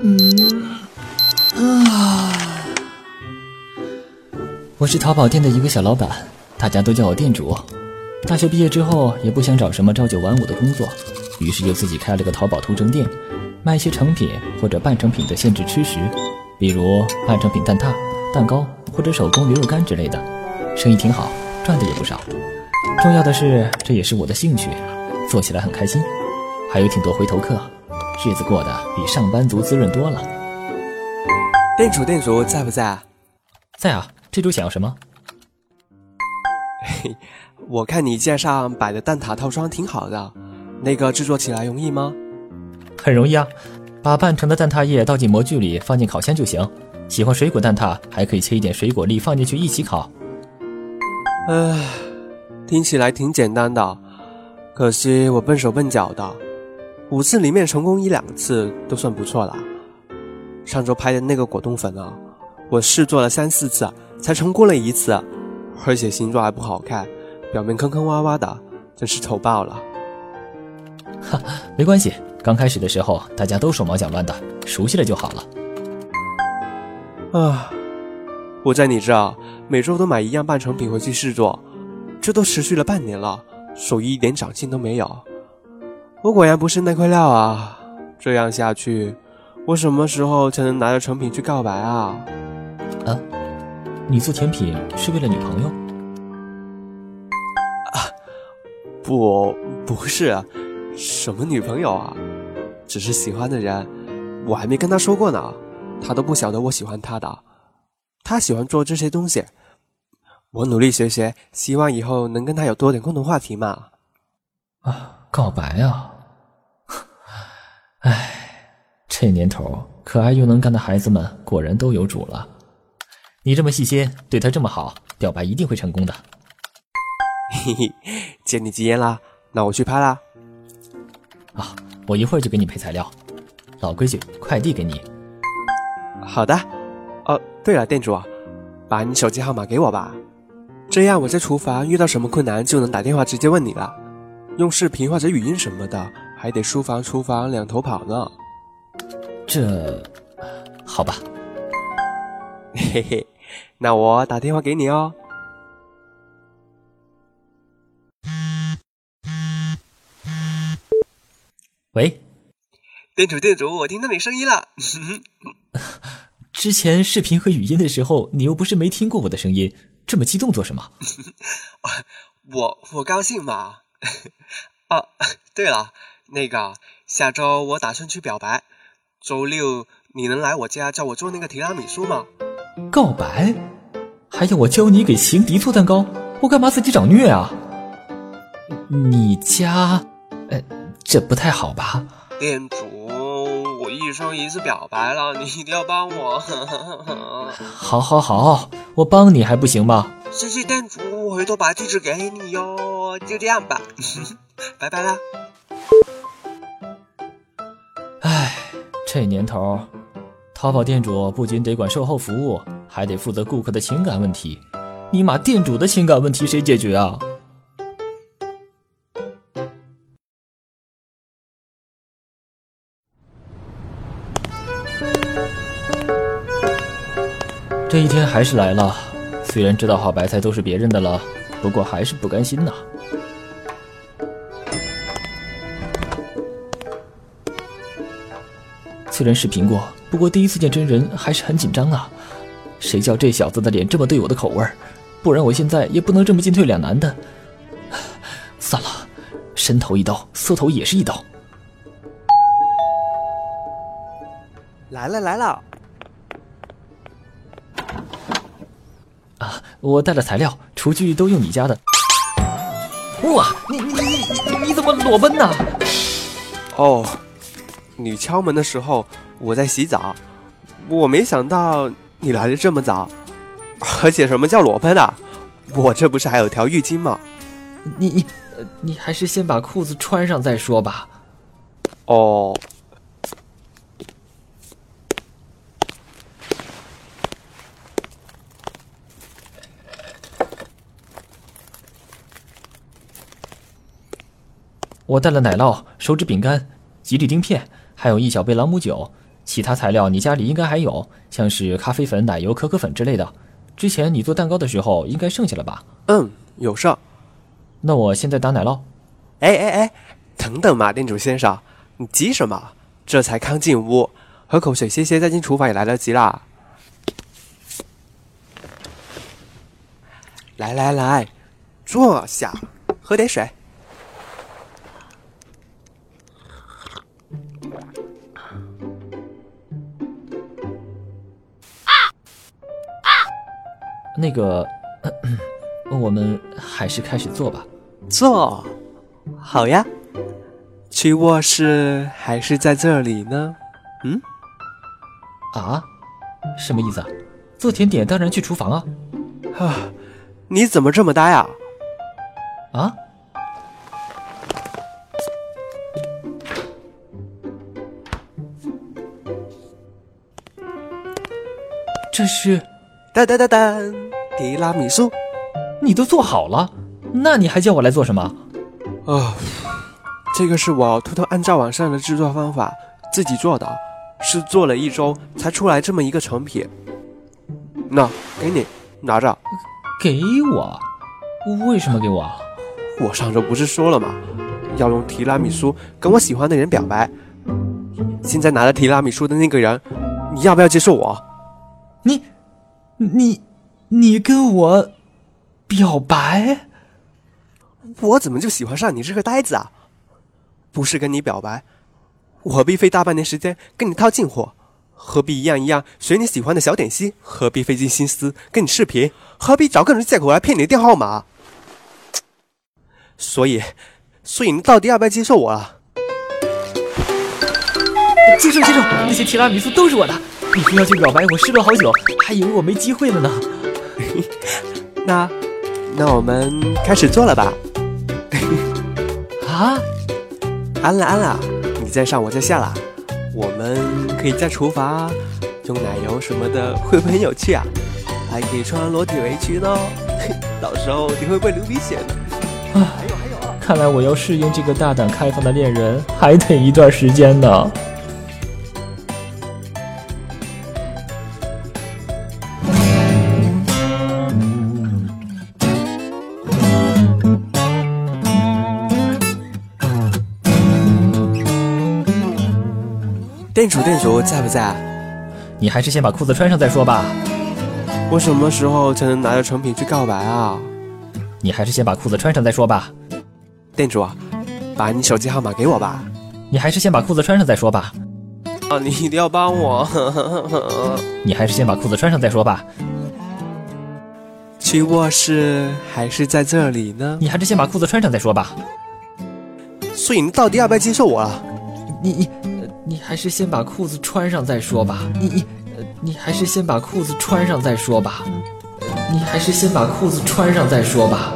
嗯啊，我是淘宝店的一个小老板，大家都叫我店主。大学毕业之后也不想找什么朝九晚五的工作，于是就自己开了个淘宝图城店，卖一些成品或者半成品的限制吃食，比如半成品蛋挞、蛋糕或者手工牛肉干之类的，生意挺好，赚的也不少。重要的是，这也是我的兴趣，做起来很开心，还有挺多回头客，日子过得比上班族滋润多了。店主，店主在不在？在啊，这周想要什么？嘿，我看你架上摆的蛋挞套装挺好的，那个制作起来容易吗？很容易啊，把半成的蛋挞液倒进模具里，放进烤箱就行。喜欢水果蛋挞，还可以切一点水果粒放进去一起烤。唉，听起来挺简单的，可惜我笨手笨脚的，五次里面成功一两次都算不错了。上周拍的那个果冻粉啊，我试做了三四次才成功了一次，而且形状还不好看，表面坑坑洼洼的，真是丑爆了。哈，没关系，刚开始的时候大家都手忙脚乱的，熟悉了就好了。啊，我在你这儿每周都买一样半成品回去试做，这都持续了半年了，手艺一点长进都没有。我果然不是那块料啊！这样下去，我什么时候才能拿着成品去告白啊？啊，你做甜品是为了女朋友？啊，不，不是，什么女朋友啊？只是喜欢的人，我还没跟他说过呢。他都不晓得我喜欢他的，他喜欢做这些东西，我努力学学，希望以后能跟他有多点共同话题嘛。啊，告白啊！唉，这年头可爱又能干的孩子们果然都有主了。你这么细心，对他这么好，表白一定会成功的。嘿嘿，借你吉言啦，那我去拍啦。啊，我一会儿就给你配材料。老规矩，快递给你。好的，哦，对了，店主，把你手机号码给我吧，这样我在厨房遇到什么困难就能打电话直接问你了。用视频或者语音什么的，还得书房、厨房两头跑呢。这，好吧。嘿嘿，那我打电话给你哦。喂。店主，店主，我听到你声音了。之前视频和语音的时候，你又不是没听过我的声音，这么激动做什么？我我高兴嘛。哦，对了，那个下周我打算去表白，周六你能来我家教我做那个提拉米苏吗？告白？还要我教你给情敌做蛋糕？我干嘛自己找虐啊？你家，呃，这不太好吧？店主。我一生一次表白了，你一定要帮我。好，好，好，我帮你还不行吗？谢谢店主，我回头把地址给你哟。就这样吧，拜拜啦。唉，这年头，淘宝店主不仅得管售后服务，还得负责顾客的情感问题。尼玛，店主的情感问题谁解决啊？这一天还是来了，虽然知道好白菜都是别人的了，不过还是不甘心呐。虽然视频过，不过第一次见真人还是很紧张啊。谁叫这小子的脸这么对我的口味不然我现在也不能这么进退两难的。算了，伸头一刀，缩头也是一刀。来了来了。我带了材料，厨具都用你家的。哇！你你你你怎么裸奔呢？哦，你敲门的时候我在洗澡，我没想到你来的这么早，而且什么叫裸奔啊？我这不是还有条浴巾吗？你你你还是先把裤子穿上再说吧。哦。我带了奶酪、手指饼干、吉利丁片，还有一小杯朗姆酒，其他材料你家里应该还有，像是咖啡粉、奶油、可可粉之类的。之前你做蛋糕的时候应该剩下了吧？嗯，有事。那我现在打奶酪。哎哎哎，等等嘛，店主先生，你急什么？这才刚进屋，喝口水歇歇，再进厨房也来得及啦。来来来，坐下，喝点水。那个，我们还是开始做吧。做，好呀。去卧室还是在这里呢？嗯？啊？什么意思啊？做甜点当然去厨房啊。啊，你怎么这么呆啊？啊？这是？噔噔噔噔，提拉米苏，你都做好了，那你还叫我来做什么？啊，这个是我偷偷按照网上的制作方法自己做的，是做了一周才出来这么一个成品。那给你拿着，给我？为什么给我？我上周不是说了吗？要用提拉米苏跟我喜欢的人表白。现在拿着提拉米苏的那个人，你要不要接受我？你。你，你跟我表白？我怎么就喜欢上你这个呆子啊？不是跟你表白，我何必费大半年时间跟你套近乎？何必一样一样学你喜欢的小点心？何必费尽心思跟你视频？何必找各种借口来骗你的电话号码？所以，所以你到底要不要接受我啊？接受，接受，那些提拉米苏都是我的。你非要去表白，我试了好久，还以为我没机会了呢。那，那我们开始做了吧。啊，安了安了，你在上，我在下啦。我们可以在厨房用奶油什么的，会不会很有趣啊？还可以穿裸体围裙哦，到时候你会不会流鼻血呢？啊，还有还有啊，看来我要适应这个大胆开放的恋人，还得一段时间呢。店主，店主在不在？你还是先把裤子穿上再说吧。我什么时候才能拿着成品去告白啊？你还是先把裤子穿上再说吧。店主，把你手机号码给我吧。你还是先把裤子穿上再说吧。啊，你一定要帮我。你还是先把裤子穿上再说吧。去卧室还是在这里呢？你还是先把裤子穿上再说吧。所以你到底要不要接受我了？你你。你还是先把裤子穿上再说吧。你你，你还是先把裤子穿上再说吧。你还是先把裤子穿上再说吧。